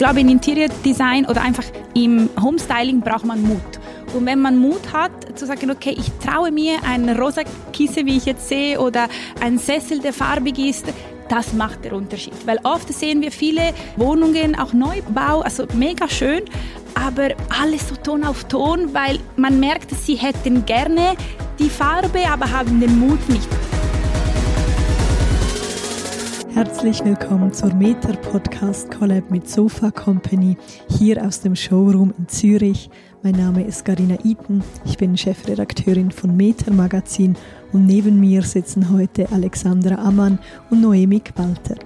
glaube, in Interior Design oder einfach im Homestyling braucht man Mut. Und wenn man Mut hat, zu sagen, okay, ich traue mir ein rosa Kissen, wie ich jetzt sehe, oder ein Sessel, der farbig ist, das macht den Unterschied. Weil oft sehen wir viele Wohnungen, auch Neubau, also mega schön, aber alles so Ton auf Ton, weil man merkt, sie hätten gerne die Farbe, aber haben den Mut nicht. Herzlich willkommen zur Meter Podcast Collab mit Sofa Company hier aus dem Showroom in Zürich. Mein Name ist Garina Eaton, ich bin Chefredakteurin von Meter Magazin und neben mir sitzen heute Alexandra Ammann und Noemi Walter.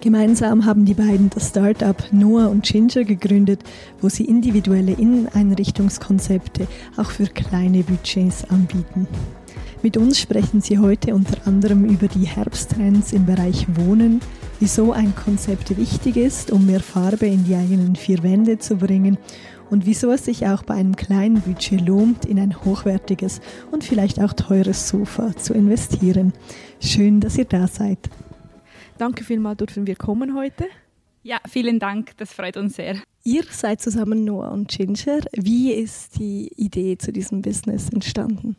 Gemeinsam haben die beiden das Startup Noah und Ginger gegründet, wo sie individuelle Inneneinrichtungskonzepte auch für kleine Budgets anbieten. Mit uns sprechen sie heute unter anderem über die Herbsttrends im Bereich Wohnen, wieso ein Konzept wichtig ist, um mehr Farbe in die eigenen vier Wände zu bringen und wieso es sich auch bei einem kleinen Budget lohnt, in ein hochwertiges und vielleicht auch teures Sofa zu investieren. Schön, dass ihr da seid. Danke vielmals, dürfen wir kommen heute. Ja, vielen Dank, das freut uns sehr. Ihr seid zusammen Noah und Ginger. Wie ist die Idee zu diesem Business entstanden?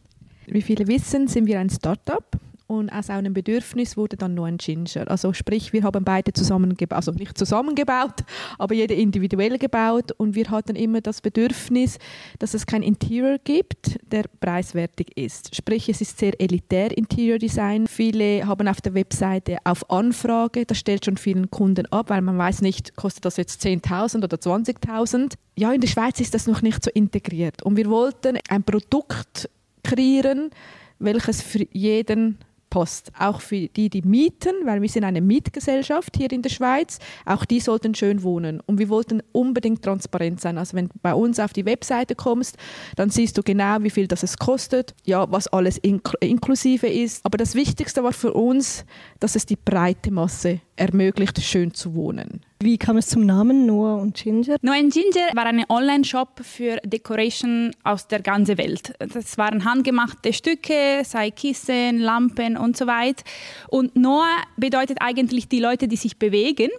Wie viele wissen, sind wir ein Startup und aus einem Bedürfnis wurde dann nur ein Ginger. Also sprich, wir haben beide zusammengebaut, also nicht zusammengebaut, aber jeder individuell gebaut und wir hatten immer das Bedürfnis, dass es kein Interior gibt, der preiswertig ist. Sprich, es ist sehr elitär Interior Design. Viele haben auf der Webseite auf Anfrage, das stellt schon vielen Kunden ab, weil man weiß nicht, kostet das jetzt 10.000 oder 20.000. Ja, in der Schweiz ist das noch nicht so integriert und wir wollten ein Produkt kreieren, welches für jeden passt. Auch für die, die mieten, weil wir sind eine Mietgesellschaft hier in der Schweiz. Auch die sollten schön wohnen. Und wir wollten unbedingt transparent sein. Also wenn du bei uns auf die Webseite kommst, dann siehst du genau, wie viel das es kostet, ja, was alles inkl inklusive ist. Aber das Wichtigste war für uns, dass es die breite Masse ermöglicht, schön zu wohnen. Wie kam es zum Namen Noah und Ginger? Noah und Ginger war ein Online-Shop für Decoration aus der ganzen Welt. Das waren handgemachte Stücke, sei Kissen, Lampen und so weiter. Und Noah bedeutet eigentlich die Leute, die sich bewegen.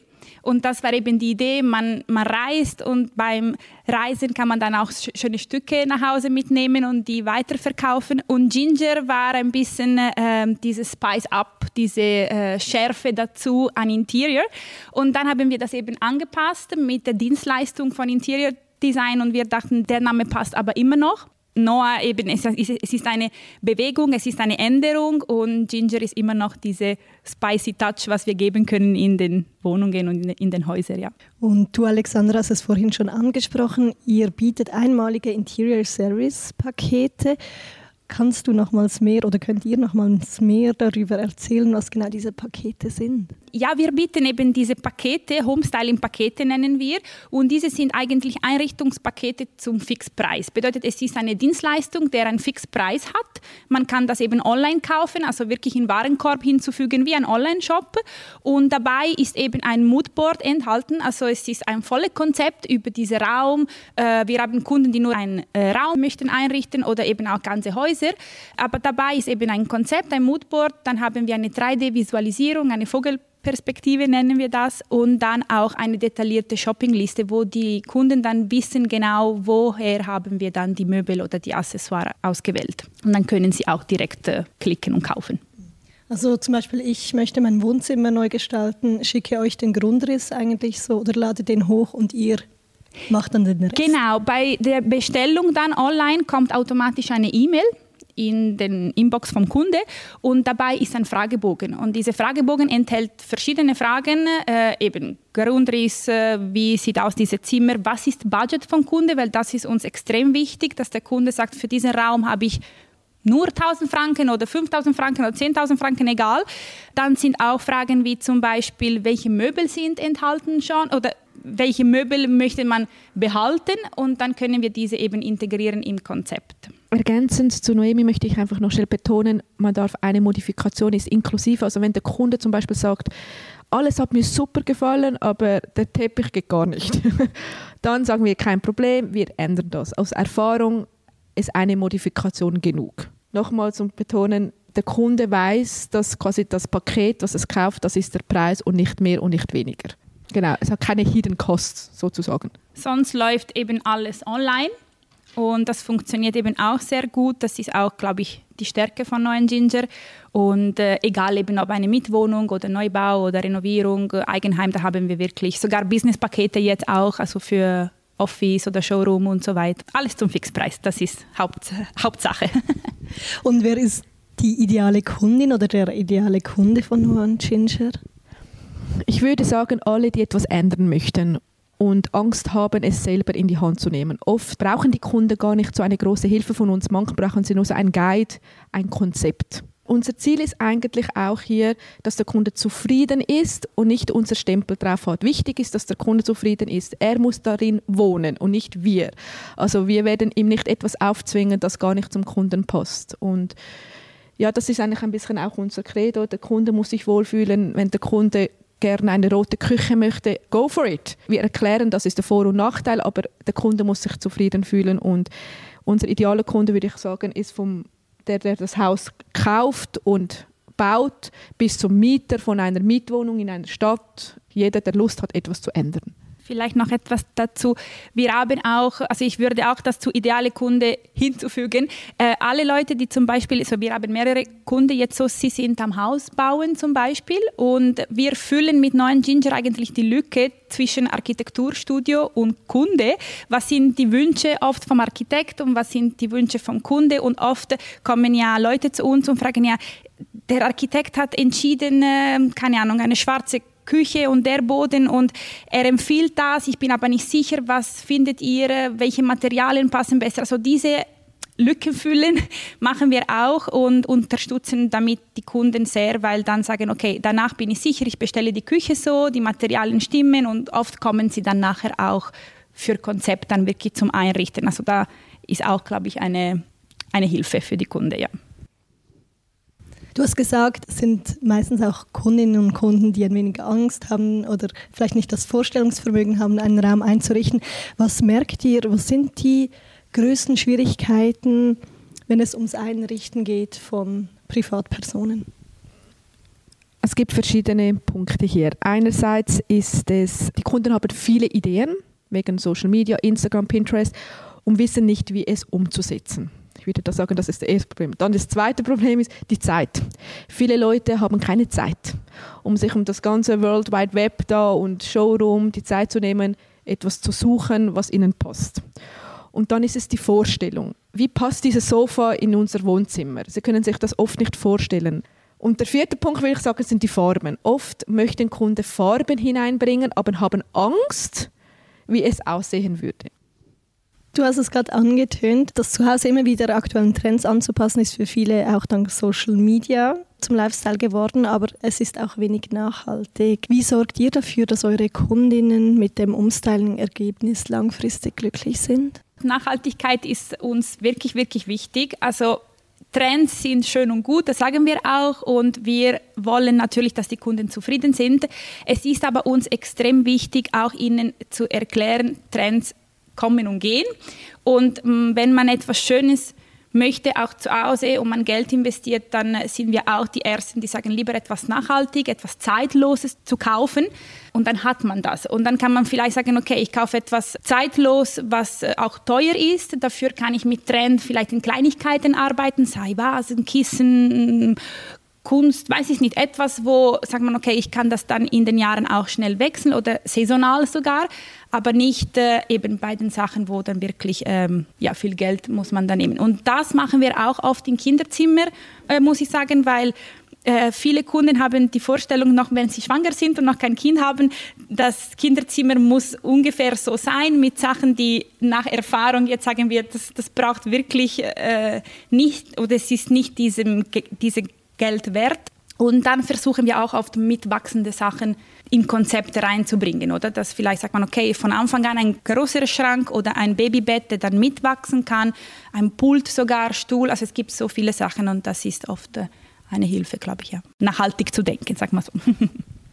Und das war eben die Idee, man, man reist und beim Reisen kann man dann auch schöne Stücke nach Hause mitnehmen und die weiterverkaufen. Und Ginger war ein bisschen äh, dieses Spice Up, diese äh, Schärfe dazu an Interior. Und dann haben wir das eben angepasst mit der Dienstleistung von Interior Design und wir dachten, der Name passt aber immer noch. Noah eben, es ist eine Bewegung, es ist eine Änderung und Ginger ist immer noch diese spicy Touch, was wir geben können in den Wohnungen und in den Häusern. Ja. Und du, Alexandra, hast es vorhin schon angesprochen, ihr bietet einmalige Interior Service Pakete. Kannst du nochmals mehr oder könnt ihr nochmals mehr darüber erzählen, was genau diese Pakete sind? Ja, wir bieten eben diese Pakete, Homestyling-Pakete nennen wir, und diese sind eigentlich Einrichtungspakete zum Fixpreis. Bedeutet, es ist eine Dienstleistung, der einen Fixpreis hat. Man kann das eben online kaufen, also wirklich in Warenkorb hinzufügen wie ein Online-Shop. Und dabei ist eben ein Moodboard enthalten, also es ist ein volles Konzept über diesen Raum. Äh, wir haben Kunden, die nur einen äh, Raum möchten einrichten oder eben auch ganze Häuser Häuser. Aber dabei ist eben ein Konzept, ein Moodboard, dann haben wir eine 3D-Visualisierung, eine Vogelperspektive nennen wir das und dann auch eine detaillierte Shoppingliste, wo die Kunden dann wissen genau, woher haben wir dann die Möbel oder die Accessoires ausgewählt. Und dann können sie auch direkt äh, klicken und kaufen. Also zum Beispiel, ich möchte mein Wohnzimmer neu gestalten, schicke euch den Grundriss eigentlich so oder lade den hoch und ihr macht dann den Rest. Genau, bei der Bestellung dann online kommt automatisch eine E-Mail in den Inbox vom Kunde und dabei ist ein Fragebogen und dieser Fragebogen enthält verschiedene Fragen, äh, eben Grundriss, äh, wie sieht aus dieses Zimmer, was ist Budget vom Kunde, weil das ist uns extrem wichtig, dass der Kunde sagt, für diesen Raum habe ich nur 1000 Franken oder 5000 Franken oder 10.000 Franken, egal. Dann sind auch Fragen wie zum Beispiel, welche Möbel sind enthalten schon oder welche Möbel möchte man behalten und dann können wir diese eben integrieren im Konzept. Ergänzend zu Noemi möchte ich einfach noch schnell betonen, man darf eine Modifikation ist inklusiv. Also wenn der Kunde zum Beispiel sagt, alles hat mir super gefallen, aber der Teppich geht gar nicht, dann sagen wir kein Problem, wir ändern das. Aus Erfahrung ist eine Modifikation genug. Nochmal zum Betonen, der Kunde weiß, dass quasi das Paket, das es kauft, das ist der Preis und nicht mehr und nicht weniger. Genau, es hat keine Hidden Costs sozusagen. Sonst läuft eben alles online und das funktioniert eben auch sehr gut. Das ist auch, glaube ich, die Stärke von Neuen Ginger. Und äh, egal eben ob eine Mietwohnung oder Neubau oder Renovierung, Eigenheim, da haben wir wirklich sogar Businesspakete jetzt auch, also für Office oder Showroom und so weiter. Alles zum Fixpreis, das ist Haupt, Hauptsache. und wer ist die ideale Kundin oder der ideale Kunde von Neuen Ginger? Ich würde sagen, alle, die etwas ändern möchten und Angst haben, es selber in die Hand zu nehmen. Oft brauchen die Kunden gar nicht so eine große Hilfe von uns. Manchmal brauchen sie nur so ein Guide, ein Konzept. Unser Ziel ist eigentlich auch hier, dass der Kunde zufrieden ist und nicht unser Stempel drauf hat. Wichtig ist, dass der Kunde zufrieden ist. Er muss darin wohnen und nicht wir. Also wir werden ihm nicht etwas aufzwingen, das gar nicht zum Kunden passt. Und ja, das ist eigentlich ein bisschen auch unser Credo. Der Kunde muss sich wohlfühlen. Wenn der Kunde gerne eine rote Küche möchte, go for it. Wir erklären, das ist der Vor- und Nachteil, aber der Kunde muss sich zufrieden fühlen und unser idealer Kunde, würde ich sagen, ist vom der, der das Haus kauft und baut, bis zum Mieter von einer Mietwohnung in einer Stadt. Jeder, der Lust hat, etwas zu ändern. Vielleicht noch etwas dazu. Wir haben auch, also ich würde auch das zu ideale Kunde hinzufügen. Äh, alle Leute, die zum Beispiel, also wir haben mehrere Kunden jetzt so, sie sind am Haus bauen zum Beispiel und wir füllen mit neuen Ginger eigentlich die Lücke zwischen Architekturstudio und Kunde. Was sind die Wünsche oft vom Architekt und was sind die Wünsche vom Kunde? Und oft kommen ja Leute zu uns und fragen ja, der Architekt hat entschieden, äh, keine Ahnung, eine schwarze Küche und der Boden und er empfiehlt das. Ich bin aber nicht sicher, was findet ihr, welche Materialien passen besser. Also diese Lücken füllen machen wir auch und unterstützen damit die Kunden sehr, weil dann sagen, okay, danach bin ich sicher, ich bestelle die Küche so, die Materialien stimmen und oft kommen sie dann nachher auch für Konzept dann wirklich zum Einrichten. Also da ist auch, glaube ich, eine, eine Hilfe für die Kunden, ja. Du hast gesagt, es sind meistens auch Kundinnen und Kunden, die ein wenig Angst haben oder vielleicht nicht das Vorstellungsvermögen haben, einen Raum einzurichten. Was merkt ihr, was sind die größten Schwierigkeiten, wenn es ums Einrichten geht von Privatpersonen? Es gibt verschiedene Punkte hier. Einerseits ist es, die Kunden haben viele Ideen wegen Social Media, Instagram, Pinterest und wissen nicht, wie es umzusetzen. Ich würde da sagen, das ist das erste Problem. Dann das zweite Problem ist die Zeit. Viele Leute haben keine Zeit, um sich um das ganze World Wide Web da und Showroom die Zeit zu nehmen, etwas zu suchen, was ihnen passt. Und dann ist es die Vorstellung. Wie passt dieses Sofa in unser Wohnzimmer? Sie können sich das oft nicht vorstellen. Und der vierte Punkt, würde ich sagen, sind die Farben. Oft möchten Kunden Farben hineinbringen, aber haben Angst, wie es aussehen würde. Du hast es gerade angetönt, das Zuhause immer wieder aktuellen Trends anzupassen, ist für viele auch dank Social Media zum Lifestyle geworden, aber es ist auch wenig nachhaltig. Wie sorgt ihr dafür, dass eure Kundinnen mit dem Umstyling-Ergebnis langfristig glücklich sind? Nachhaltigkeit ist uns wirklich, wirklich wichtig. Also Trends sind schön und gut, das sagen wir auch und wir wollen natürlich, dass die Kunden zufrieden sind. Es ist aber uns extrem wichtig, auch ihnen zu erklären, Trends kommen und gehen. Und mm, wenn man etwas Schönes möchte, auch zu Hause, und man Geld investiert, dann sind wir auch die Ersten, die sagen, lieber etwas nachhaltig, etwas Zeitloses zu kaufen. Und dann hat man das. Und dann kann man vielleicht sagen, okay, ich kaufe etwas zeitlos, was äh, auch teuer ist. Dafür kann ich mit Trend vielleicht in Kleinigkeiten arbeiten, sei Vasen, Kissen, Kunst, weiß ich nicht, etwas, wo sagt man, okay, ich kann das dann in den Jahren auch schnell wechseln oder saisonal sogar, aber nicht äh, eben bei den Sachen, wo dann wirklich ähm, ja, viel Geld muss man da nehmen. Und das machen wir auch oft im Kinderzimmer, äh, muss ich sagen, weil äh, viele Kunden haben die Vorstellung noch, wenn sie schwanger sind und noch kein Kind haben, das Kinderzimmer muss ungefähr so sein mit Sachen, die nach Erfahrung jetzt sagen wir, das, das braucht wirklich äh, nicht oder es ist nicht diesem, diese Geld wert. Und dann versuchen wir auch oft mitwachsende Sachen in Konzepte reinzubringen, oder? Dass vielleicht sagt man, okay, von Anfang an ein größerer Schrank oder ein Babybett, der dann mitwachsen kann, ein Pult sogar, Stuhl. Also es gibt so viele Sachen und das ist oft äh, eine Hilfe, glaube ich, ja. Nachhaltig zu denken, sag mal so.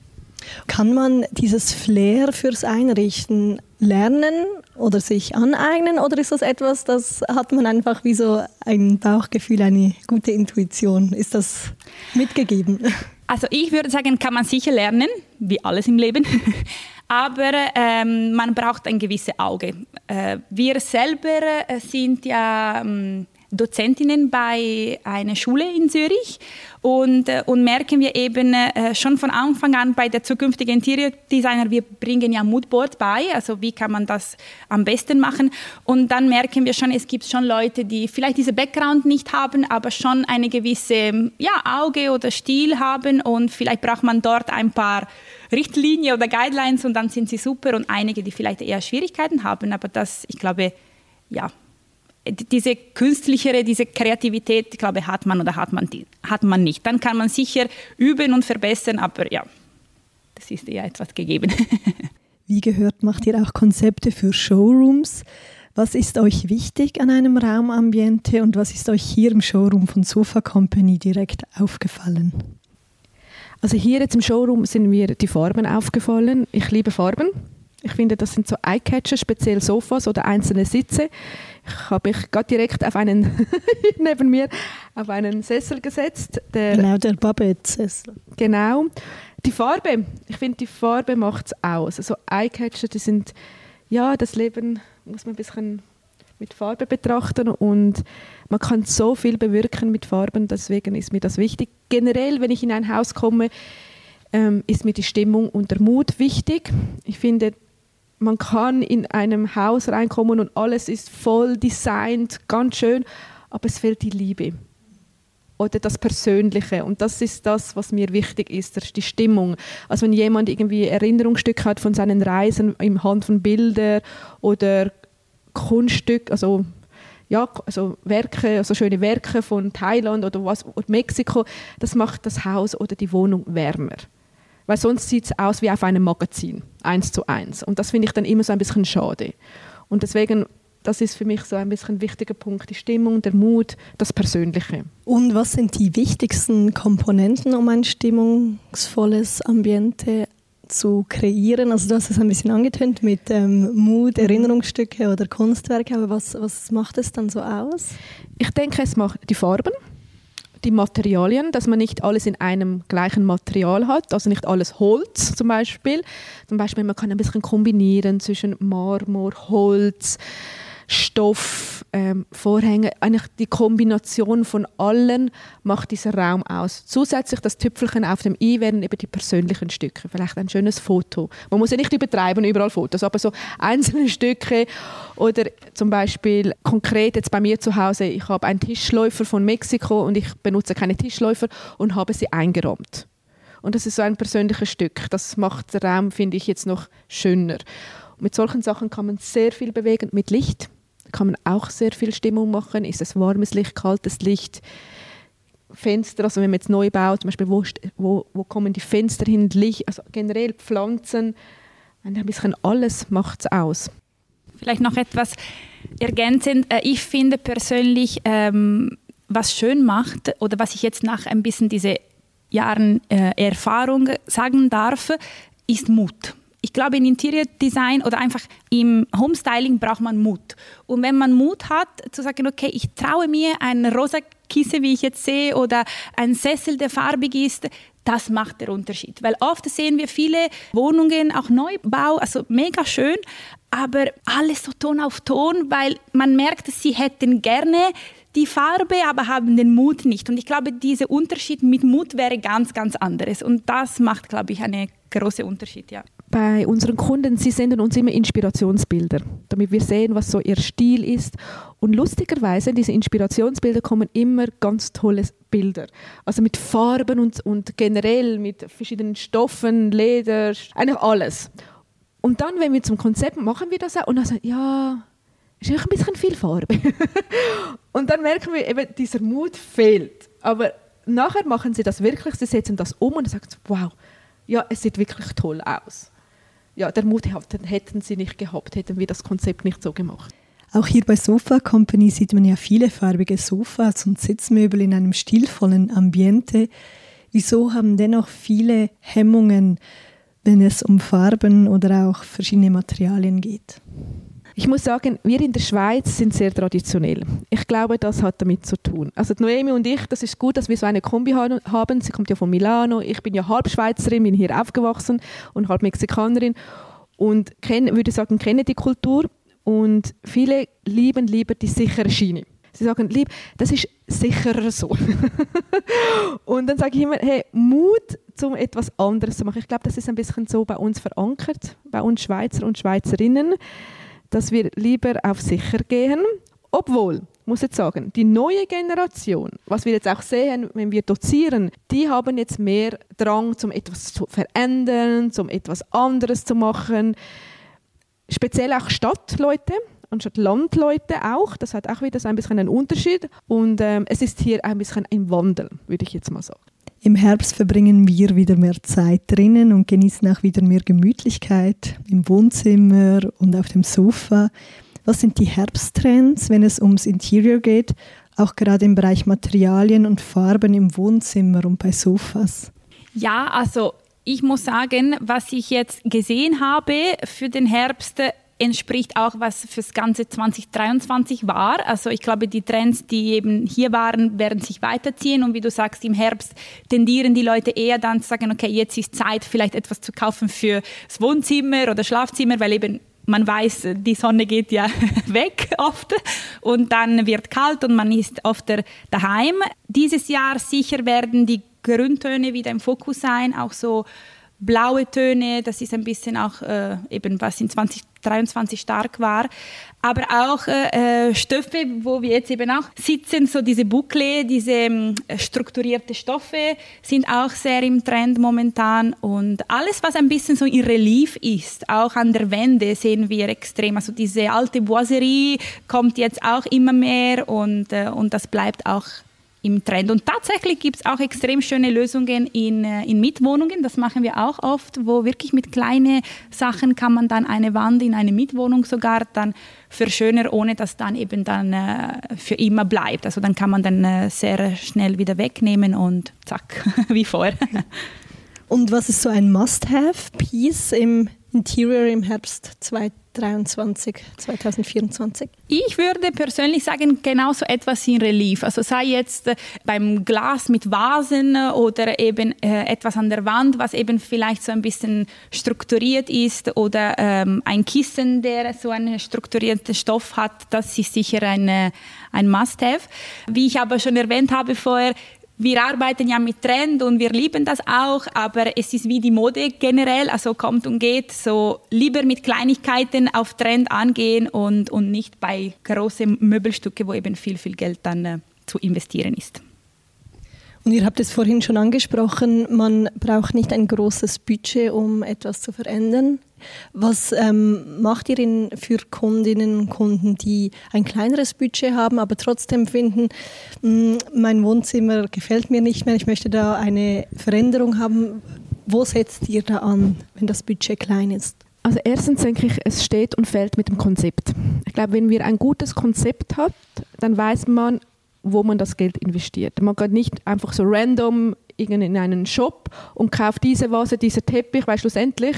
Kann man dieses Flair fürs Einrichten lernen oder sich aneignen oder ist das etwas, das hat man einfach wie so ein Bauchgefühl, eine gute Intuition? Ist das mitgegeben? Also ich würde sagen, kann man sicher lernen, wie alles im Leben. aber ähm, man braucht ein gewisses Auge. Äh, wir selber äh, sind ja ähm, Dozentinnen bei einer Schule in Zürich. Und, äh, und merken wir eben äh, schon von Anfang an bei der zukünftigen Interior Designer, wir bringen ja Moodboard bei, also wie kann man das am besten machen? Und dann merken wir schon, es gibt schon Leute, die vielleicht diese Background nicht haben, aber schon eine gewisse ja, Auge oder Stil haben. Und vielleicht braucht man dort ein paar Richtlinien oder Guidelines und dann sind sie super. Und einige, die vielleicht eher Schwierigkeiten haben, aber das, ich glaube, ja, diese künstlichere, diese Kreativität, ich glaube, hat man oder hat man, die, hat man nicht. Dann kann man sicher üben und verbessern, aber ja, das ist eher etwas gegeben. Wie gehört, macht ihr auch Konzepte für Showrooms. Was ist euch wichtig an einem Raumambiente und was ist euch hier im Showroom von Sofa Company direkt aufgefallen? Also hier jetzt im Showroom sind mir die Farben aufgefallen. Ich liebe Farben. Ich finde, das sind so Eyecatcher, speziell Sofas oder einzelne Sitze. Ich habe mich gerade direkt auf einen neben mir auf einen Sessel gesetzt. Der, genau, der Babette-Sessel. Genau. Die Farbe, ich finde, die Farbe macht es aus. Also Eyecatcher, die sind, ja, das Leben muss man ein bisschen mit Farbe betrachten und man kann so viel bewirken mit Farben, deswegen ist mir das wichtig. Generell, wenn ich in ein Haus komme, ähm, ist mir die Stimmung und der Mut wichtig. Ich finde, man kann in einem Haus reinkommen und alles ist voll designt, ganz schön, aber es fehlt die Liebe oder das Persönliche. Und das ist das, was mir wichtig ist, das ist die Stimmung. Also wenn jemand irgendwie Erinnerungsstücke hat von seinen Reisen im Hand von Bildern oder Kunststück, also ja, also Werke, also schöne Werke von Thailand oder was oder Mexiko, das macht das Haus oder die Wohnung wärmer. Weil sonst sieht es aus wie auf einem Magazin, eins zu eins. Und das finde ich dann immer so ein bisschen schade. Und deswegen, das ist für mich so ein bisschen ein wichtiger Punkt, die Stimmung, der Mut, das Persönliche. Und was sind die wichtigsten Komponenten, um ein stimmungsvolles Ambiente zu kreieren? Also du hast es ein bisschen angetönt mit ähm, Mut. Erinnerungsstücke oder Kunstwerke, aber was, was macht es dann so aus? Ich denke, es macht die Farben die Materialien, dass man nicht alles in einem gleichen Material hat, also nicht alles Holz zum Beispiel. Zum Beispiel, man kann ein bisschen kombinieren zwischen Marmor, Holz, Stoff, ähm, Vorhänge. Eigentlich die Kombination von allen macht dieser Raum aus. Zusätzlich das Tüpfelchen auf dem i wären eben die persönlichen Stücke. Vielleicht ein schönes Foto. Man muss ja nicht übertreiben, überall Fotos, aber so einzelne Stücke oder zum Beispiel konkret jetzt bei mir zu Hause, ich habe einen Tischläufer von Mexiko und ich benutze keine Tischläufer und habe sie eingeräumt. Und das ist so ein persönliches Stück. Das macht den Raum, finde ich, jetzt noch schöner. Mit solchen Sachen kann man sehr viel bewegen. Mit Licht kann man auch sehr viel Stimmung machen. Ist es warmes Licht, kaltes Licht? Fenster, also wenn man jetzt neu baut, zum Beispiel, wo, wo, wo kommen die Fenster hin, Licht, also generell Pflanzen, ein bisschen alles macht es aus. Vielleicht noch etwas ergänzend. Äh, ich finde persönlich, ähm, was schön macht oder was ich jetzt nach ein bisschen diese Jahren äh, Erfahrung sagen darf, ist Mut ich glaube, in Interior Design oder einfach im Homestyling braucht man Mut. Und wenn man Mut hat, zu sagen, okay, ich traue mir ein rosa Kissen, wie ich jetzt sehe, oder ein Sessel, der farbig ist, das macht den Unterschied. Weil oft sehen wir viele Wohnungen, auch Neubau, also mega schön, aber alles so Ton auf Ton, weil man merkt, sie hätten gerne die Farbe, aber haben den Mut nicht. Und ich glaube, dieser Unterschied mit Mut wäre ganz, ganz anderes. Und das macht, glaube ich, einen großen Unterschied, ja bei unseren Kunden, sie senden uns immer Inspirationsbilder, damit wir sehen, was so ihr Stil ist. Und lustigerweise, diese Inspirationsbilder kommen immer ganz tolle Bilder. Also mit Farben und, und generell mit verschiedenen Stoffen, Leder, eigentlich alles. Und dann, wenn wir zum Konzept machen wir das auch und dann sagen, ja, ist ein bisschen viel Farbe. und dann merken wir eben, dieser Mut fehlt. Aber nachher machen sie das wirklich, sie setzen das um und sagen, wow, ja, es sieht wirklich toll aus ja, der Mut hätten sie nicht gehabt, hätten wir das Konzept nicht so gemacht. Auch hier bei Sofa Company sieht man ja viele farbige Sofas und Sitzmöbel in einem stilvollen Ambiente. Wieso haben dennoch viele Hemmungen, wenn es um Farben oder auch verschiedene Materialien geht? Ich muss sagen, wir in der Schweiz sind sehr traditionell. Ich glaube, das hat damit zu tun. Also Noemi und ich, das ist gut, dass wir so eine Kombi haben. Sie kommt ja von Milano. Ich bin ja halb Schweizerin, bin hier aufgewachsen und halb Mexikanerin. und kennen, würde sagen, kennen die Kultur und viele lieben lieber die sichere Schiene. Sie sagen, lieb, das ist sicherer so. und dann sage ich immer, hey, Mut, um etwas anderes zu machen. Ich glaube, das ist ein bisschen so bei uns verankert, bei uns Schweizer und Schweizerinnen, dass wir lieber auf sicher gehen, obwohl muss jetzt sagen, die neue Generation, was wir jetzt auch sehen, wenn wir dozieren, die haben jetzt mehr Drang, zum etwas zu verändern, zum etwas anderes zu machen. Speziell auch Stadtleute, anstatt Landleute auch. Das hat auch wieder so ein bisschen einen Unterschied. Und ähm, es ist hier ein bisschen ein Wandel, würde ich jetzt mal sagen. Im Herbst verbringen wir wieder mehr Zeit drinnen und genießen auch wieder mehr Gemütlichkeit im Wohnzimmer und auf dem Sofa. Was sind die Herbsttrends, wenn es ums Interior geht, auch gerade im Bereich Materialien und Farben im Wohnzimmer und bei Sofas? Ja, also ich muss sagen, was ich jetzt gesehen habe für den Herbst, entspricht auch, was fürs ganze 2023 war. Also ich glaube, die Trends, die eben hier waren, werden sich weiterziehen. Und wie du sagst, im Herbst tendieren die Leute eher dann zu sagen, okay, jetzt ist Zeit, vielleicht etwas zu kaufen für das Wohnzimmer oder Schlafzimmer, weil eben man weiß, die Sonne geht ja weg oft und dann wird kalt und man ist oft daheim. Dieses Jahr sicher werden die Grüntöne wieder im Fokus sein, auch so blaue Töne, das ist ein bisschen auch äh, eben was in 2023 stark war, aber auch äh, äh, Stoffe, wo wir jetzt eben auch sitzen, so diese Boucle, diese äh, strukturierte Stoffe sind auch sehr im Trend momentan. Und alles, was ein bisschen so in Relief ist, auch an der Wände sehen wir extrem, also diese alte Boiserie kommt jetzt auch immer mehr und, äh, und das bleibt auch im Trend. Und tatsächlich gibt es auch extrem schöne Lösungen in, äh, in Mietwohnungen. Das machen wir auch oft, wo wirklich mit kleinen Sachen kann man dann eine Wand in eine Mietwohnung sogar dann verschönern, ohne dass dann eben dann äh, für immer bleibt. Also dann kann man dann äh, sehr schnell wieder wegnehmen und zack, wie vorher. Und was ist so ein Must-Have-Piece im Interior im Herbst 2023, 2024? Ich würde persönlich sagen, genauso etwas in Relief. Also sei jetzt äh, beim Glas mit Vasen oder eben äh, etwas an der Wand, was eben vielleicht so ein bisschen strukturiert ist oder ähm, ein Kissen, der so einen strukturierten Stoff hat, das ist sicher eine, ein Must-Have. Wie ich aber schon erwähnt habe vorher, wir arbeiten ja mit Trend und wir lieben das auch, aber es ist wie die Mode generell, also kommt und geht, so lieber mit Kleinigkeiten auf Trend angehen und, und nicht bei großen Möbelstücke, wo eben viel, viel Geld dann äh, zu investieren ist. Und ihr habt es vorhin schon angesprochen, man braucht nicht ein großes Budget, um etwas zu verändern. Was ähm, macht ihr in, für Kundinnen und Kunden, die ein kleineres Budget haben, aber trotzdem finden, mh, hm, mein Wohnzimmer gefällt mir nicht mehr, ich möchte da eine Veränderung haben? Wo setzt ihr da an, wenn das Budget klein ist? Also erstens denke ich, es steht und fällt mit dem Konzept. Ich glaube, wenn wir ein gutes Konzept hat, dann weiß man, wo man das Geld investiert. Man geht nicht einfach so random in einen Shop und kauft diese Vase, dieser Teppich, weil schlussendlich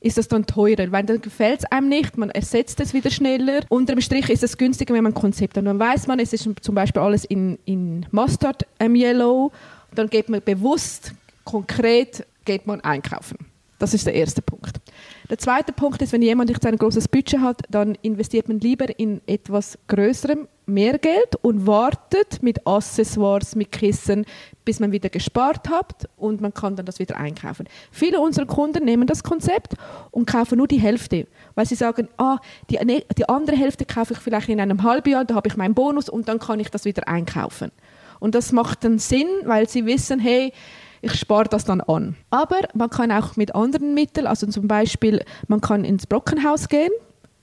ist das dann teurer, weil dann gefällt es einem nicht, man ersetzt es wieder schneller. Unterm Strich ist es günstiger, wenn man ein Konzept hat. Dann weiß man, es ist zum Beispiel alles in, in Mustard ähm, Yellow, dann geht man bewusst, konkret, geht man einkaufen. Das ist der erste Punkt. Der zweite Punkt ist, wenn jemand jetzt ein großes Budget hat, dann investiert man lieber in etwas Größerem mehr Geld und wartet mit Accessoires, mit Kissen, bis man wieder gespart hat und man kann dann das wieder einkaufen. Viele unserer Kunden nehmen das Konzept und kaufen nur die Hälfte, weil sie sagen, ah, die, die andere Hälfte kaufe ich vielleicht in einem halben Jahr, da habe ich meinen Bonus und dann kann ich das wieder einkaufen. Und das macht dann Sinn, weil sie wissen, hey, ich spare das dann an. Aber man kann auch mit anderen Mitteln, also zum Beispiel, man kann ins Brockenhaus gehen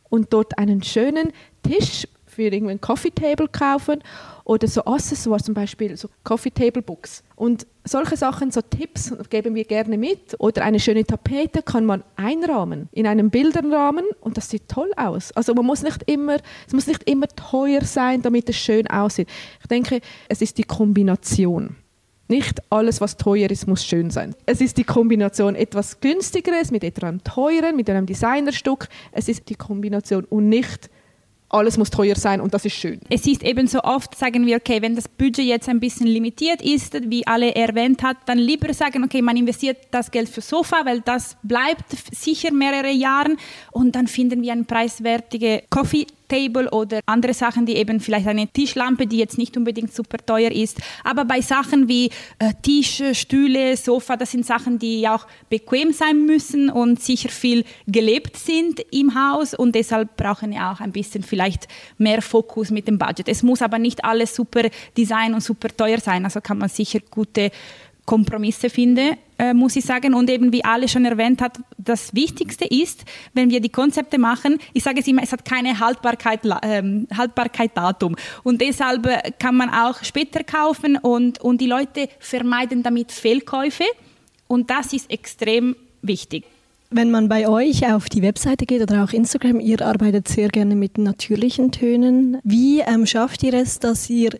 und dort einen schönen Tisch für irgendwie ein Coffee Table kaufen oder so Accessoires, zum Beispiel so Coffee Table Books. Und solche Sachen, so Tipps geben wir gerne mit. Oder eine schöne Tapete kann man einrahmen in einem Bilderrahmen und das sieht toll aus. Also man muss nicht immer, es muss nicht immer teuer sein, damit es schön aussieht. Ich denke, es ist die Kombination. Nicht alles, was teuer ist, muss schön sein. Es ist die Kombination etwas günstigeres mit etwas teuren, mit einem Designerstück. Es ist die Kombination und nicht alles muss teuer sein und das ist schön. Es ist eben so oft, sagen wir, okay, wenn das Budget jetzt ein bisschen limitiert ist, wie alle erwähnt hat, dann lieber sagen, okay, man investiert das Geld für Sofa, weil das bleibt sicher mehrere Jahre und dann finden wir eine preiswertige Coffee Table oder andere Sachen, die eben vielleicht eine Tischlampe, die jetzt nicht unbedingt super teuer ist. Aber bei Sachen wie äh, Tische, Stühle, Sofa, das sind Sachen, die auch bequem sein müssen und sicher viel gelebt sind im Haus und deshalb brauchen wir auch ein bisschen vielleicht mehr Fokus mit dem Budget. Es muss aber nicht alles super Design und super teuer sein, also kann man sicher gute Kompromisse finden, äh, muss ich sagen. Und eben, wie alle schon erwähnt hat, das Wichtigste ist, wenn wir die Konzepte machen, ich sage es immer, es hat keine Haltbarkeit, ähm, Haltbarkeitsdatum. Und deshalb äh, kann man auch später kaufen und, und die Leute vermeiden damit Fehlkäufe. Und das ist extrem wichtig. Wenn man bei euch auf die Webseite geht oder auch Instagram, ihr arbeitet sehr gerne mit natürlichen Tönen. Wie ähm, schafft ihr es, dass ihr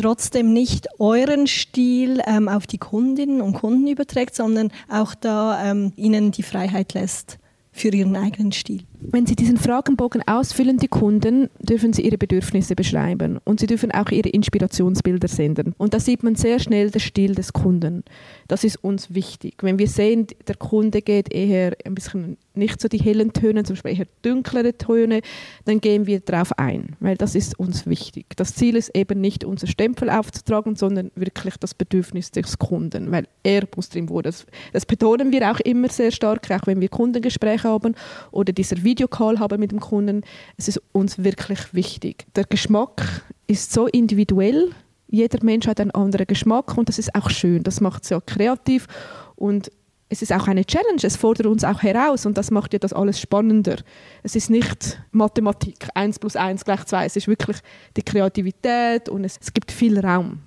trotzdem nicht euren Stil ähm, auf die Kundinnen und Kunden überträgt, sondern auch da ähm, ihnen die Freiheit lässt für ihren eigenen Stil. Wenn Sie diesen Fragenbogen ausfüllen, die Kunden, dürfen Sie Ihre Bedürfnisse beschreiben und Sie dürfen auch Ihre Inspirationsbilder senden. Und da sieht man sehr schnell den Stil des Kunden. Das ist uns wichtig. Wenn wir sehen, der Kunde geht eher ein bisschen nicht so die hellen Töne, zum Beispiel eher dunklere Töne, dann gehen wir darauf ein, weil das ist uns wichtig. Das Ziel ist eben nicht, unser Stempel aufzutragen, sondern wirklich das Bedürfnis des Kunden, weil er muss drin wohnen. Das, das betonen wir auch immer sehr stark, auch wenn wir Kundengespräche haben oder dieser Video Videocall haben mit dem Kunden. Es ist uns wirklich wichtig. Der Geschmack ist so individuell. Jeder Mensch hat einen anderen Geschmack und das ist auch schön. Das macht es ja kreativ und es ist auch eine Challenge. Es fordert uns auch heraus und das macht ja das alles spannender. Es ist nicht Mathematik, 1 plus 1 gleich 2. Es ist wirklich die Kreativität und es, es gibt viel Raum.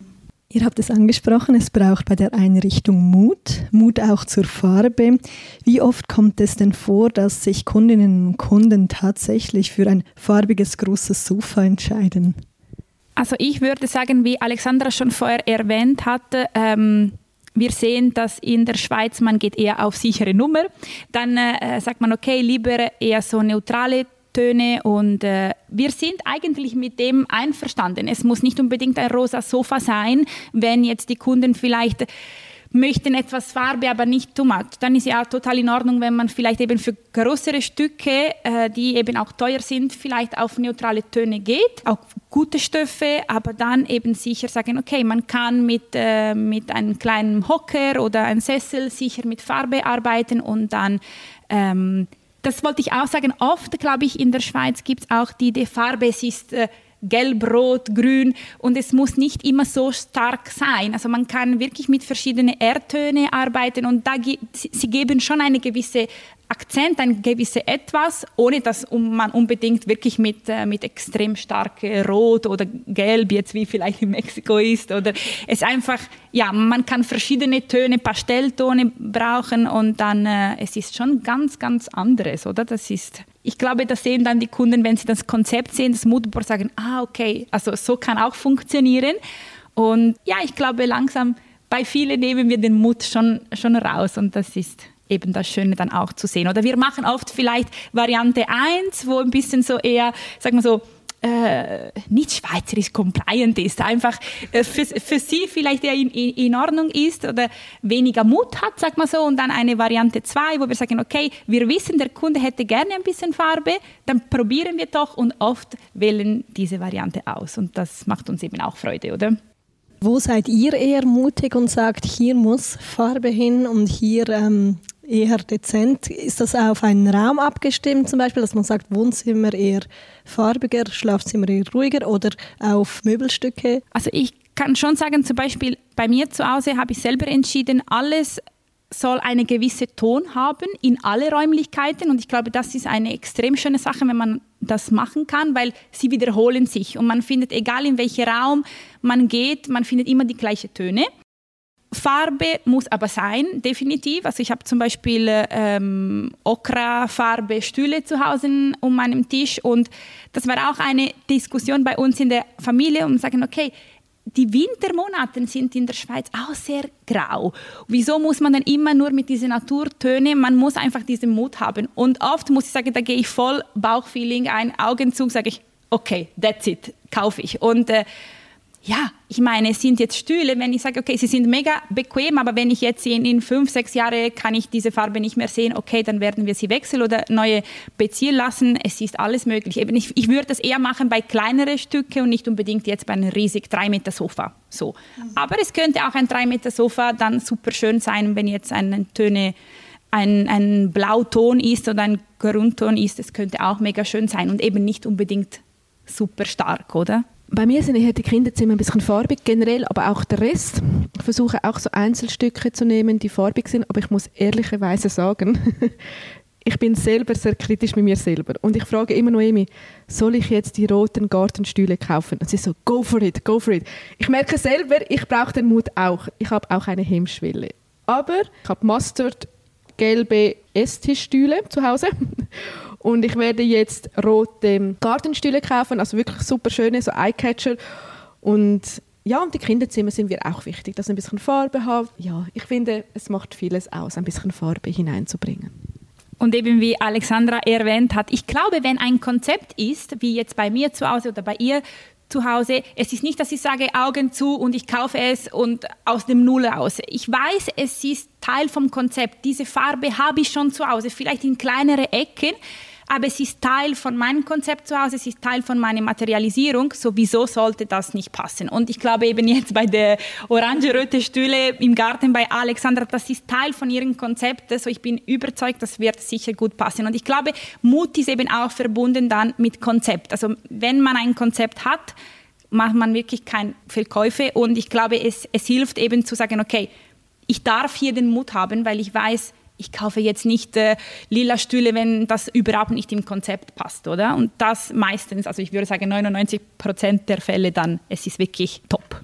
Ihr habt es angesprochen, es braucht bei der Einrichtung Mut, Mut auch zur Farbe. Wie oft kommt es denn vor, dass sich Kundinnen und Kunden tatsächlich für ein farbiges großes Sofa entscheiden? Also ich würde sagen, wie Alexandra schon vorher erwähnt hatte, ähm, wir sehen, dass in der Schweiz man geht eher auf sichere Nummer. Dann äh, sagt man, okay, lieber eher so neutrale Töne und äh, wir sind eigentlich mit dem einverstanden. Es muss nicht unbedingt ein rosa Sofa sein, wenn jetzt die Kunden vielleicht möchten etwas Farbe, aber nicht too much. Dann ist ja total in Ordnung, wenn man vielleicht eben für größere Stücke, äh, die eben auch teuer sind, vielleicht auf neutrale Töne geht, auch gute Stoffe, aber dann eben sicher sagen, okay, man kann mit, äh, mit einem kleinen Hocker oder einem Sessel sicher mit Farbe arbeiten und dann ähm, das wollte ich auch sagen, oft, glaube ich, in der Schweiz gibt es auch die, die Farbe, es ist äh, gelb, rot, grün und es muss nicht immer so stark sein. Also man kann wirklich mit verschiedenen Erdtönen arbeiten und da, sie geben schon eine gewisse Akzent, ein gewisses Etwas, ohne dass man unbedingt wirklich mit, äh, mit extrem starkem Rot oder Gelb, jetzt wie vielleicht in Mexiko ist, oder es einfach, ja, man kann verschiedene Töne, Pastelltone brauchen und dann, äh, es ist schon ganz, ganz anderes, oder? Das ist, ich glaube, das sehen dann die Kunden, wenn sie das Konzept sehen, das Moodboard sagen, ah, okay, also so kann auch funktionieren. Und ja, ich glaube, langsam bei vielen nehmen wir den Mut schon, schon raus und das ist eben das Schöne dann auch zu sehen. Oder wir machen oft vielleicht Variante 1, wo ein bisschen so eher, sagen wir so, äh, nicht schweizerisch compliant ist, einfach äh, für, für sie vielleicht eher in, in, Ordnung ist oder weniger Mut hat, sag mal so, und dann eine Variante 2, wo wir sagen, okay, wir wissen, der Kunde hätte gerne ein bisschen Farbe, dann probieren wir doch und oft wählen diese Variante aus und das macht uns eben auch Freude, oder? Wo seid ihr eher mutig und sagt, hier muss Farbe hin und hier ähm, eher dezent. Ist das auf einen Raum abgestimmt, zum Beispiel, dass man sagt, Wohnzimmer eher farbiger, Schlafzimmer eher ruhiger oder auf Möbelstücke? Also ich kann schon sagen, zum Beispiel bei mir zu Hause habe ich selber entschieden, alles soll eine gewisse Ton haben in alle Räumlichkeiten und ich glaube, das ist eine extrem schöne Sache, wenn man das machen kann, weil sie wiederholen sich und man findet, egal in welchen Raum man geht, man findet immer die gleichen Töne. Farbe muss aber sein, definitiv. Also ich habe zum Beispiel ähm, Okra-Farbe Stühle zu Hause um meinem Tisch und das war auch eine Diskussion bei uns in der Familie und sagen, okay, die Wintermonate sind in der Schweiz auch sehr grau. Wieso muss man dann immer nur mit diesen Naturtönen? Man muss einfach diesen Mut haben. Und oft muss ich sagen, da gehe ich voll Bauchfeeling ein, Augenzug, sage ich, okay, that's it, kaufe ich. Und äh, ja, ich meine, es sind jetzt Stühle, wenn ich sage, okay, sie sind mega bequem, aber wenn ich jetzt in, in fünf, sechs Jahren kann ich diese Farbe nicht mehr sehen, okay, dann werden wir sie wechseln oder neue beziehen lassen. Es ist alles möglich. Eben, ich, ich würde das eher machen bei kleineren Stücken und nicht unbedingt jetzt bei einem riesig 3 Meter Sofa. So. Aber es könnte auch ein 3 Meter Sofa dann super schön sein, wenn jetzt eine Töne ein, ein Blauton ist oder ein Grundton ist, das könnte auch mega schön sein und eben nicht unbedingt super stark, oder? Bei mir sind eher die Kinderzimmer ein bisschen farbig generell, aber auch der Rest. Ich versuche auch so Einzelstücke zu nehmen, die farbig sind, aber ich muss ehrlicherweise sagen, ich bin selber sehr kritisch mit mir selber. Und ich frage immer Noemi, soll ich jetzt die roten Gartenstühle kaufen? Und sie so, go for it, go for it. Ich merke selber, ich brauche den Mut auch. Ich habe auch eine Hemmschwelle. Aber ich habe Mustard gelbe Esstischstühle zu Hause und ich werde jetzt rote Gartenstühle kaufen, also wirklich super schöne, so Eyecatcher. Und ja, und die Kinderzimmer sind mir auch wichtig, dass ein bisschen Farbe hat. Ja, ich finde, es macht vieles aus, ein bisschen Farbe hineinzubringen. Und eben wie Alexandra erwähnt hat, ich glaube, wenn ein Konzept ist, wie jetzt bei mir zu Hause oder bei ihr zu Hause, es ist nicht, dass ich sage Augen zu und ich kaufe es und aus dem Null aus. Ich weiß, es ist Teil vom Konzept. Diese Farbe habe ich schon zu Hause, vielleicht in kleinere Ecken, aber es ist Teil von meinem Konzept zu Hause, es ist Teil von meiner Materialisierung, sowieso sollte das nicht passen. Und ich glaube eben jetzt bei der orange-röte Stühle im Garten bei Alexandra, das ist Teil von ihrem Konzept, also ich bin überzeugt, das wird sicher gut passen. Und ich glaube, Mut ist eben auch verbunden dann mit Konzept. Also wenn man ein Konzept hat, macht man wirklich keine Verkäufe und ich glaube, es, es hilft eben zu sagen, okay, ich darf hier den Mut haben, weil ich weiß, ich kaufe jetzt nicht äh, lila Stühle, wenn das überhaupt nicht im Konzept passt, oder? Und das meistens, also ich würde sagen 99 Prozent der Fälle dann, es ist wirklich top.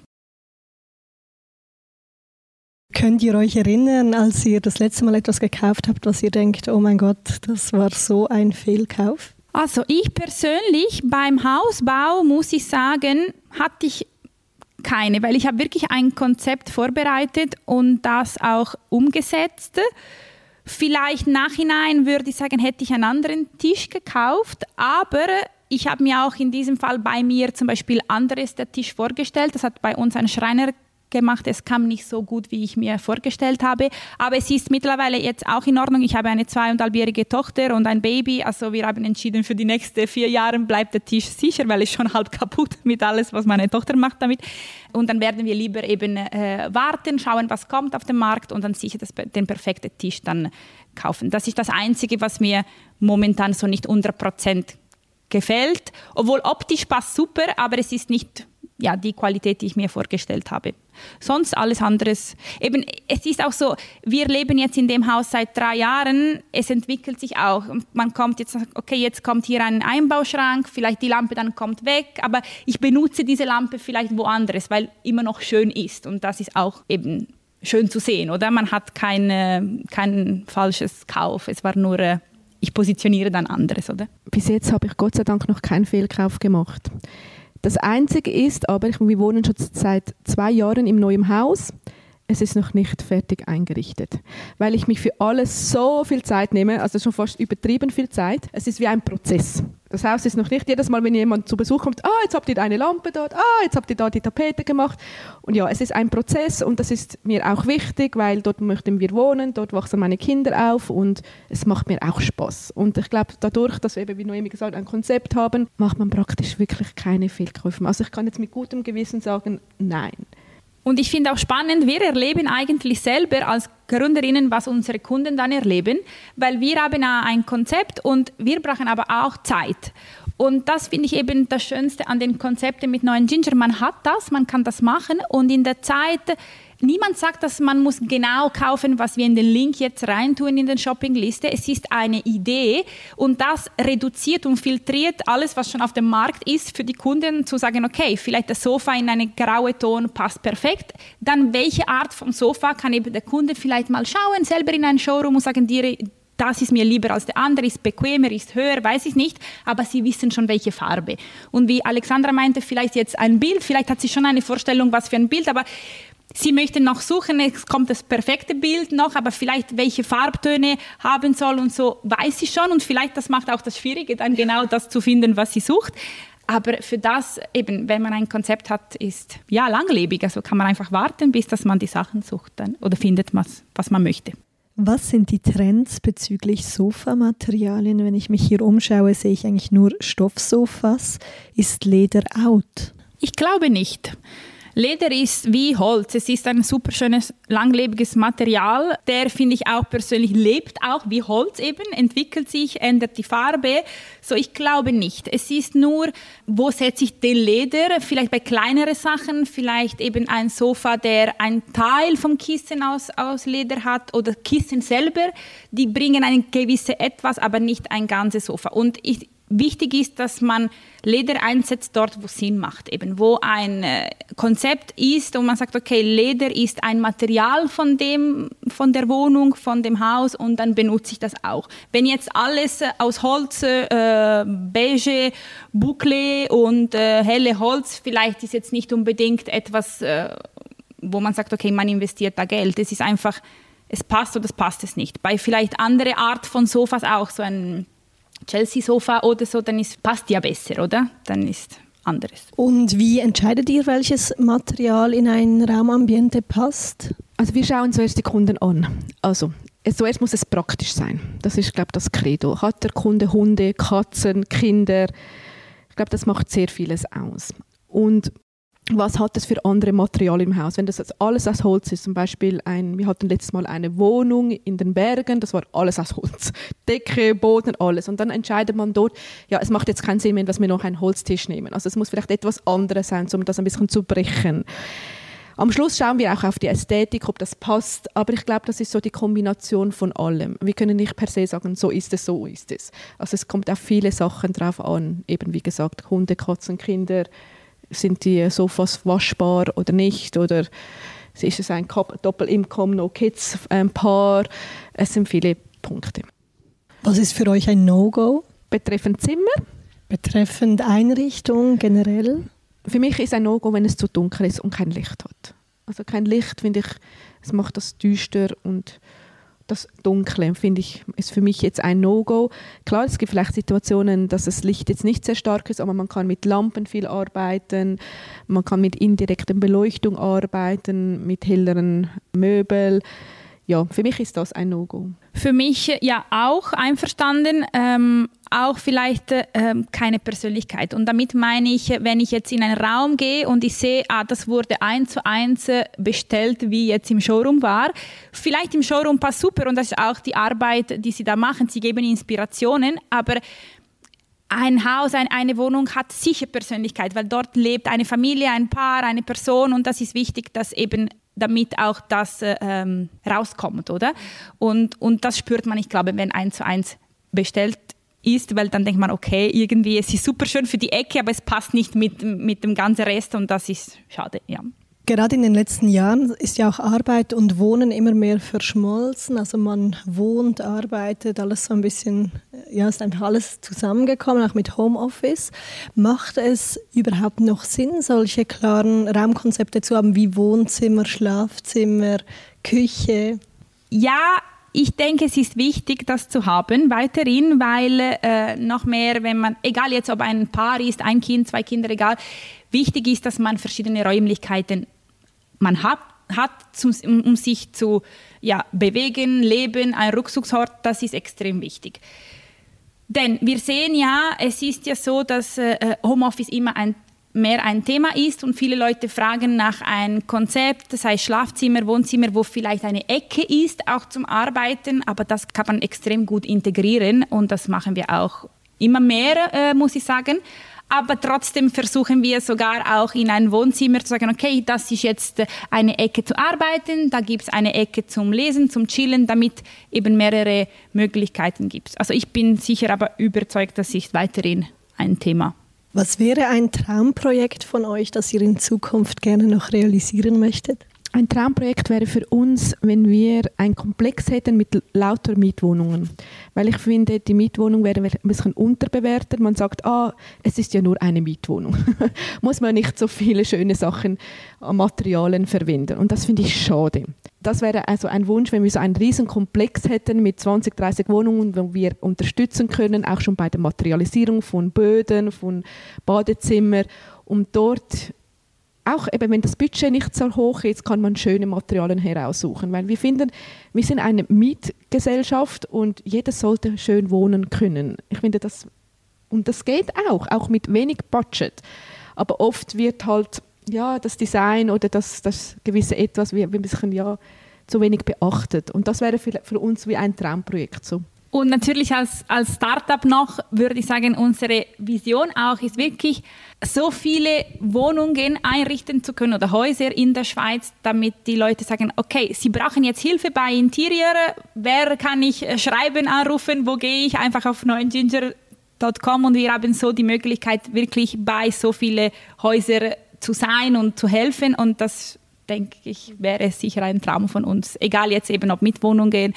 Könnt ihr euch erinnern, als ihr das letzte Mal etwas gekauft habt, was ihr denkt, oh mein Gott, das war so ein Fehlkauf? Also ich persönlich beim Hausbau muss ich sagen, hatte ich keine, weil ich habe wirklich ein Konzept vorbereitet und das auch umgesetzt. Vielleicht nachhinein würde ich sagen, hätte ich einen anderen Tisch gekauft, aber ich habe mir auch in diesem Fall bei mir zum Beispiel anderes der Tisch vorgestellt. Das hat bei uns ein Schreiner gemacht. Es kam nicht so gut, wie ich mir vorgestellt habe. Aber es ist mittlerweile jetzt auch in Ordnung. Ich habe eine zweieinhalbjährige Tochter und ein Baby. Also wir haben entschieden, für die nächsten vier Jahre bleibt der Tisch sicher, weil es schon halb kaputt mit alles, was meine Tochter macht damit. Und dann werden wir lieber eben äh, warten, schauen, was kommt auf dem Markt und dann sicher das, den perfekten Tisch dann kaufen. Das ist das Einzige, was mir momentan so nicht 100 Prozent gefällt. Obwohl optisch passt super, aber es ist nicht ja, die Qualität, die ich mir vorgestellt habe. Sonst alles anderes. Eben, es ist auch so, wir leben jetzt in dem Haus seit drei Jahren, es entwickelt sich auch. Man kommt jetzt, okay, jetzt kommt hier ein Einbauschrank, vielleicht die Lampe dann kommt weg, aber ich benutze diese Lampe vielleicht woanders, weil immer noch schön ist. Und das ist auch eben schön zu sehen, oder? Man hat keine, kein falsches Kauf, es war nur äh, ich positioniere dann anderes, oder? Bis jetzt habe ich Gott sei Dank noch keinen Fehlkauf gemacht. Das Einzige ist aber, wir wohnen schon seit zwei Jahren im neuen Haus. Es ist noch nicht fertig eingerichtet, weil ich mich für alles so viel Zeit nehme, also schon fast übertrieben viel Zeit. Es ist wie ein Prozess. Das Haus ist noch nicht jedes Mal, wenn jemand zu Besuch kommt, ah, jetzt habt ihr eine Lampe dort, ah, jetzt habt ihr da die Tapete gemacht. Und ja, es ist ein Prozess und das ist mir auch wichtig, weil dort möchten wir wohnen, dort wachsen meine Kinder auf und es macht mir auch Spaß. Und ich glaube, dadurch, dass wir eben, wie Noemi gesagt ein Konzept haben, macht man praktisch wirklich keine Fehlkäufe. Also ich kann jetzt mit gutem Gewissen sagen, nein. Und ich finde auch spannend, wir erleben eigentlich selber als Gründerinnen, was unsere Kunden dann erleben, weil wir haben ein Konzept und wir brauchen aber auch Zeit. Und das finde ich eben das Schönste an den Konzepten mit neuen Ginger. Man hat das, man kann das machen und in der Zeit Niemand sagt, dass man muss genau kaufen, was wir in den Link jetzt reintun in den Shoppingliste. Es ist eine Idee und das reduziert und filtriert alles, was schon auf dem Markt ist, für die Kunden zu sagen, okay, vielleicht das Sofa in eine graue Ton passt perfekt. Dann welche Art von Sofa kann eben der Kunde vielleicht mal schauen, selber in einen Showroom und sagen, dir, das ist mir lieber als der andere, ist bequemer, ist höher, weiß ich nicht, aber sie wissen schon, welche Farbe. Und wie Alexandra meinte, vielleicht jetzt ein Bild, vielleicht hat sie schon eine Vorstellung, was für ein Bild, aber Sie möchten noch suchen, es kommt das perfekte Bild noch, aber vielleicht welche Farbtöne haben soll und so weiß sie schon und vielleicht das macht auch das Schwierige, dann genau das zu finden, was sie sucht. Aber für das eben, wenn man ein Konzept hat, ist ja langlebig. Also kann man einfach warten, bis dass man die Sachen sucht dann, oder findet, was, was man möchte. Was sind die Trends bezüglich Sofamaterialien? Wenn ich mich hier umschaue, sehe ich eigentlich nur Stoffsofas. Ist Leder out? Ich glaube nicht. Leder ist wie Holz. Es ist ein super schönes, langlebiges Material. Der, finde ich auch persönlich, lebt auch wie Holz eben, entwickelt sich, ändert die Farbe. So, ich glaube nicht. Es ist nur, wo setze ich den Leder? Vielleicht bei kleineren Sachen, vielleicht eben ein Sofa, der ein Teil vom Kissen aus, aus Leder hat oder Kissen selber. Die bringen ein gewisses Etwas, aber nicht ein ganzes Sofa. Und ich, wichtig ist, dass man Leder einsetzt dort, wo Sinn macht, eben wo ein äh, Konzept ist und man sagt, okay, Leder ist ein Material von dem, von der Wohnung, von dem Haus und dann benutze ich das auch. Wenn jetzt alles äh, aus Holz, äh, beige, Boucle und äh, helle Holz, vielleicht ist jetzt nicht unbedingt etwas, äh, wo man sagt, okay, man investiert da Geld. Es ist einfach, es passt oder es passt es nicht. Bei vielleicht andere Art von Sofas auch so ein Chelsea-Sofa oder so, dann ist, passt ja besser, oder? Dann ist anderes. Und wie entscheidet ihr, welches Material in ein Raumambiente passt? Also wir schauen zuerst die Kunden an. Also zuerst muss es praktisch sein. Das ist, glaube ich, das Credo. Hat der Kunde Hunde, Katzen, Kinder? Ich glaube, das macht sehr vieles aus. Und was hat es für andere Materialien im Haus? Wenn das alles aus Holz ist, zum Beispiel ein, wir hatten letztes Mal eine Wohnung in den Bergen, das war alles aus Holz. Decke, Boden, alles. Und dann entscheidet man dort, ja, es macht jetzt keinen Sinn mehr, dass wir noch einen Holztisch nehmen. Also es muss vielleicht etwas anderes sein, um das ein bisschen zu brechen. Am Schluss schauen wir auch auf die Ästhetik, ob das passt. Aber ich glaube, das ist so die Kombination von allem. Wir können nicht per se sagen, so ist es, so ist es. Also es kommt auf viele Sachen drauf an. Eben wie gesagt, Hunde, Katzen, Kinder, sind die Sofas waschbar oder nicht? Oder ist es ein Doppel-Income, No-Kids-Paar? Es sind viele Punkte. Was ist für euch ein No-Go? Betreffend Zimmer? Betreffend Einrichtung generell? Für mich ist ein No-Go, wenn es zu dunkel ist und kein Licht hat. Also kein Licht, finde ich, es macht das düster und das Dunkle, finde ich, ist für mich jetzt ein No-Go. Klar, es gibt vielleicht Situationen, dass das Licht jetzt nicht sehr stark ist, aber man kann mit Lampen viel arbeiten, man kann mit indirekter Beleuchtung arbeiten, mit helleren Möbeln ja, für mich ist das ein No-Go. Für mich äh, ja auch einverstanden, ähm, auch vielleicht ähm, keine Persönlichkeit. Und damit meine ich, wenn ich jetzt in einen Raum gehe und ich sehe, ah, das wurde eins zu eins äh, bestellt, wie jetzt im Showroom war. Vielleicht im Showroom passt super und das ist auch die Arbeit, die sie da machen. Sie geben Inspirationen, aber ein Haus, ein, eine Wohnung hat sicher Persönlichkeit, weil dort lebt eine Familie, ein Paar, eine Person und das ist wichtig, dass eben damit auch das ähm, rauskommt, oder? Und, und das spürt man, ich glaube, wenn eins zu eins bestellt ist, weil dann denkt man, okay, irgendwie, es ist super schön für die Ecke, aber es passt nicht mit, mit dem ganzen Rest und das ist schade, ja. Gerade in den letzten Jahren ist ja auch Arbeit und Wohnen immer mehr verschmolzen. Also man wohnt, arbeitet, alles so ein bisschen, ja, ist einfach alles zusammengekommen, auch mit Homeoffice. Macht es überhaupt noch Sinn, solche klaren Raumkonzepte zu haben wie Wohnzimmer, Schlafzimmer, Küche? Ja, ich denke, es ist wichtig, das zu haben weiterhin, weil äh, noch mehr, wenn man, egal jetzt ob ein Paar ist, ein Kind, zwei Kinder, egal, wichtig ist, dass man verschiedene Räumlichkeiten man hat, hat zum, um sich zu ja, bewegen, leben, ein Rückzugsort, das ist extrem wichtig. Denn wir sehen ja, es ist ja so, dass äh, Homeoffice immer ein, mehr ein Thema ist und viele Leute fragen nach einem Konzept, das heißt Schlafzimmer, Wohnzimmer, wo vielleicht eine Ecke ist, auch zum Arbeiten, aber das kann man extrem gut integrieren und das machen wir auch immer mehr, äh, muss ich sagen aber trotzdem versuchen wir sogar auch in ein Wohnzimmer zu sagen, okay, das ist jetzt eine Ecke zu arbeiten, da gibt es eine Ecke zum Lesen, zum Chillen, damit eben mehrere Möglichkeiten gibt. Also ich bin sicher aber überzeugt, das ist weiterhin ein Thema. Was wäre ein Traumprojekt von euch, das ihr in Zukunft gerne noch realisieren möchtet? Ein Traumprojekt wäre für uns, wenn wir ein Komplex hätten mit lauter Mietwohnungen. Weil ich finde, die Mietwohnung wäre ein bisschen unterbewertet. Man sagt, ah, es ist ja nur eine Mietwohnung. Muss man nicht so viele schöne Sachen an Materialien verwenden. Und das finde ich schade. Das wäre also ein Wunsch, wenn wir so einen riesen Komplex hätten mit 20, 30 Wohnungen, wo wir unterstützen können, auch schon bei der Materialisierung von Böden, von Badezimmer, um dort auch eben, wenn das Budget nicht so hoch ist, kann man schöne Materialien heraussuchen. Weil wir finden, wir sind eine Mietgesellschaft und jeder sollte schön wohnen können. Ich finde das, und das geht auch, auch mit wenig Budget. Aber oft wird halt ja, das Design oder das, das gewisse Etwas wie, ein bisschen ja, zu wenig beachtet. Und das wäre für, für uns wie ein Traumprojekt so. Und natürlich als, als Startup noch würde ich sagen, unsere Vision auch ist wirklich, so viele Wohnungen einrichten zu können oder Häuser in der Schweiz, damit die Leute sagen, okay, sie brauchen jetzt Hilfe bei Interior, wer kann ich äh, schreiben, anrufen, wo gehe ich, einfach auf neuenginger.com und wir haben so die Möglichkeit, wirklich bei so vielen Häusern zu sein und zu helfen. Und das denke ich, wäre sicher ein Traum von uns. Egal jetzt eben ob Mitwohnungen,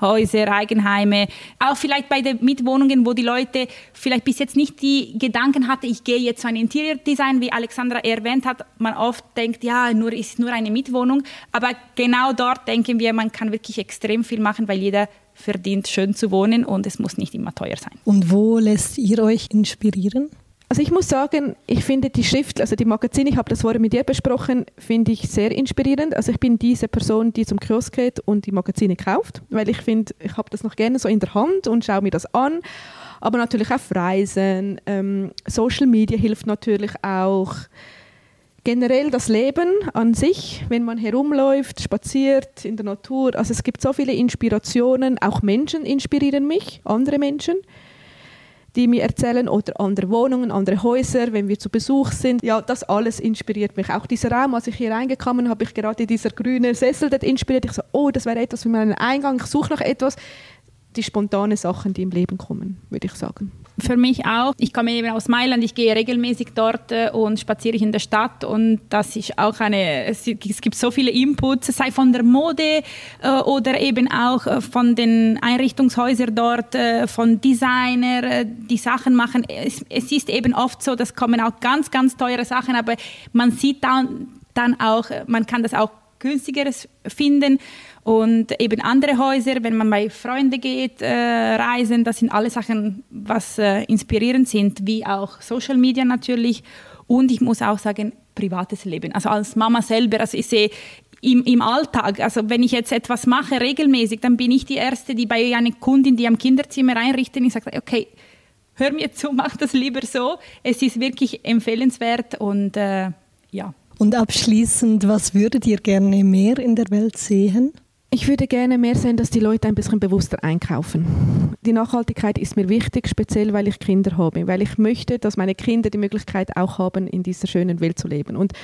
Häuser, Eigenheime, auch vielleicht bei den Mitwohnungen, wo die Leute vielleicht bis jetzt nicht die Gedanken hatten, ich gehe jetzt zu einem Interior Design, wie Alexandra erwähnt hat, man oft denkt, ja, nur ist nur eine Mitwohnung, aber genau dort denken wir, man kann wirklich extrem viel machen, weil jeder verdient schön zu wohnen und es muss nicht immer teuer sein. Und wo lässt ihr euch inspirieren? Also ich muss sagen, ich finde die Schrift, also die Magazine, ich habe das vorher mit dir besprochen, finde ich sehr inspirierend. Also ich bin diese Person, die zum Kiosk geht und die Magazine kauft, weil ich finde, ich habe das noch gerne so in der Hand und schaue mir das an. Aber natürlich auch Reisen, ähm, Social Media hilft natürlich auch. Generell das Leben an sich, wenn man herumläuft, spaziert in der Natur. Also es gibt so viele Inspirationen, auch Menschen inspirieren mich, andere Menschen die mir erzählen oder andere Wohnungen, andere Häuser, wenn wir zu Besuch sind. Ja, das alles inspiriert mich. Auch dieser Raum, als ich hier reingekommen habe, ich gerade dieser grüne Sessel dort inspiriert. Ich so, oh, das wäre etwas für meinen Eingang. Ich suche nach etwas die spontanen Sachen, die im Leben kommen, würde ich sagen. Für mich auch. Ich komme eben aus Mailand, ich gehe regelmäßig dort äh, und spaziere in der Stadt und das ist auch eine, es gibt so viele Inputs, sei von der Mode äh, oder eben auch äh, von den Einrichtungshäusern dort, von Designer, die Sachen machen. Es, es ist eben oft so, das kommen auch ganz, ganz teure Sachen, aber man sieht dann, dann auch, man kann das auch günstigeres finden und eben andere Häuser, wenn man bei Freunden geht, äh, reisen, das sind alle Sachen, was äh, inspirierend sind, wie auch Social Media natürlich. Und ich muss auch sagen, privates Leben. Also als Mama selber, also ich sehe im, im Alltag, also wenn ich jetzt etwas mache regelmäßig, dann bin ich die Erste, die bei einer Kundin, die am Kinderzimmer einrichtet, ich sage, okay, hör mir zu, mach das lieber so. Es ist wirklich empfehlenswert und äh, ja. Und abschließend, was würdet ihr gerne mehr in der Welt sehen? Ich würde gerne mehr sehen, dass die Leute ein bisschen bewusster einkaufen. Die Nachhaltigkeit ist mir wichtig, speziell weil ich Kinder habe, weil ich möchte, dass meine Kinder die Möglichkeit auch haben, in dieser schönen Welt zu leben. Und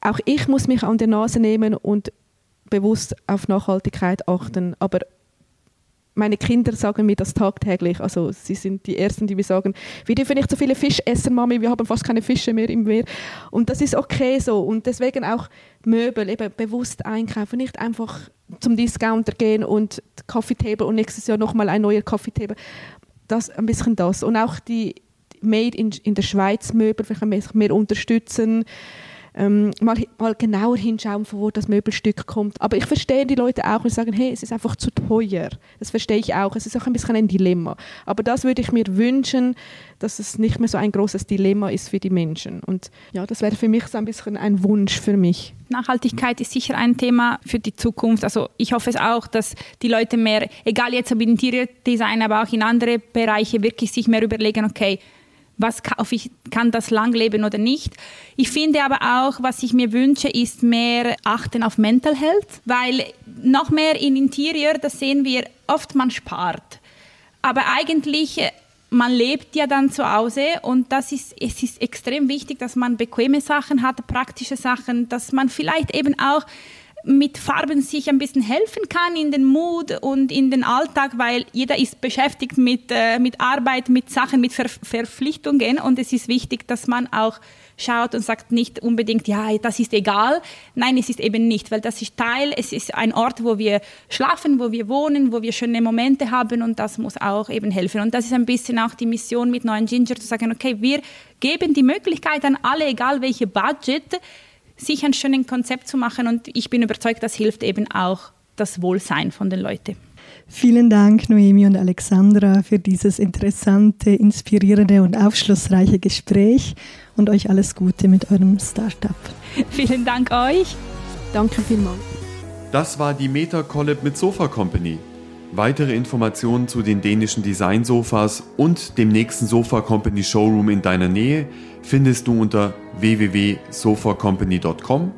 auch ich muss mich an die Nase nehmen und bewusst auf Nachhaltigkeit achten. Aber meine Kinder sagen mir das tagtäglich. Also sie sind die Ersten, die mir sagen, wir dürfen nicht so viele Fisch essen, Mami, wir haben fast keine Fische mehr im Meer. Und das ist okay so. Und deswegen auch Möbel, eben bewusst einkaufen, nicht einfach zum Discounter gehen und Kaffeetable und nächstes Jahr nochmal ein neuer Kaffeetable. Das, ein bisschen das. Und auch die Made in, in der Schweiz Möbel vielleicht bisschen mehr unterstützen ähm, mal, mal genauer hinschauen, von wo das Möbelstück kommt. Aber ich verstehe die Leute auch, die sagen, hey, es ist einfach zu teuer. Das verstehe ich auch. Es ist auch ein bisschen ein Dilemma. Aber das würde ich mir wünschen, dass es nicht mehr so ein großes Dilemma ist für die Menschen. Und ja, das wäre für mich so ein bisschen ein Wunsch für mich. Nachhaltigkeit ist sicher ein Thema für die Zukunft. Also ich hoffe es auch, dass die Leute mehr, egal jetzt ob in Interior Design, aber auch in andere Bereiche, wirklich sich mehr überlegen, okay, was kaufe ich, kann das lang leben oder nicht. Ich finde aber auch, was ich mir wünsche, ist mehr achten auf Mental Health, weil noch mehr in Interior, das sehen wir oft, man spart. Aber eigentlich, äh, man lebt ja dann zu Hause und das ist, es ist extrem wichtig, dass man bequeme Sachen hat, praktische Sachen, dass man vielleicht eben auch mit Farben sich ein bisschen helfen kann in den Mut und in den Alltag, weil jeder ist beschäftigt mit, äh, mit Arbeit, mit Sachen, mit Ver Verpflichtungen und es ist wichtig, dass man auch schaut und sagt nicht unbedingt, ja, das ist egal. Nein, es ist eben nicht, weil das ist Teil, es ist ein Ort, wo wir schlafen, wo wir wohnen, wo wir schöne Momente haben und das muss auch eben helfen. Und das ist ein bisschen auch die Mission mit Neuen Ginger, zu sagen, okay, wir geben die Möglichkeit an alle, egal welche Budget, sich ein schönes Konzept zu machen und ich bin überzeugt, das hilft eben auch das Wohlsein von den Leuten. Vielen Dank, Noemi und Alexandra, für dieses interessante, inspirierende und aufschlussreiche Gespräch und euch alles Gute mit eurem Startup. Vielen Dank euch. Danke vielmals. Das war die Meta Collab mit Sofa Company. Weitere Informationen zu den dänischen Designsofas und dem nächsten Sofa Company Showroom in deiner Nähe findest du unter www.sofacompany.com.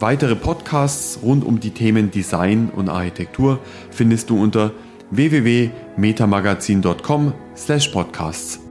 Weitere Podcasts rund um die Themen Design und Architektur findest du unter www.metamagazin.com/podcasts.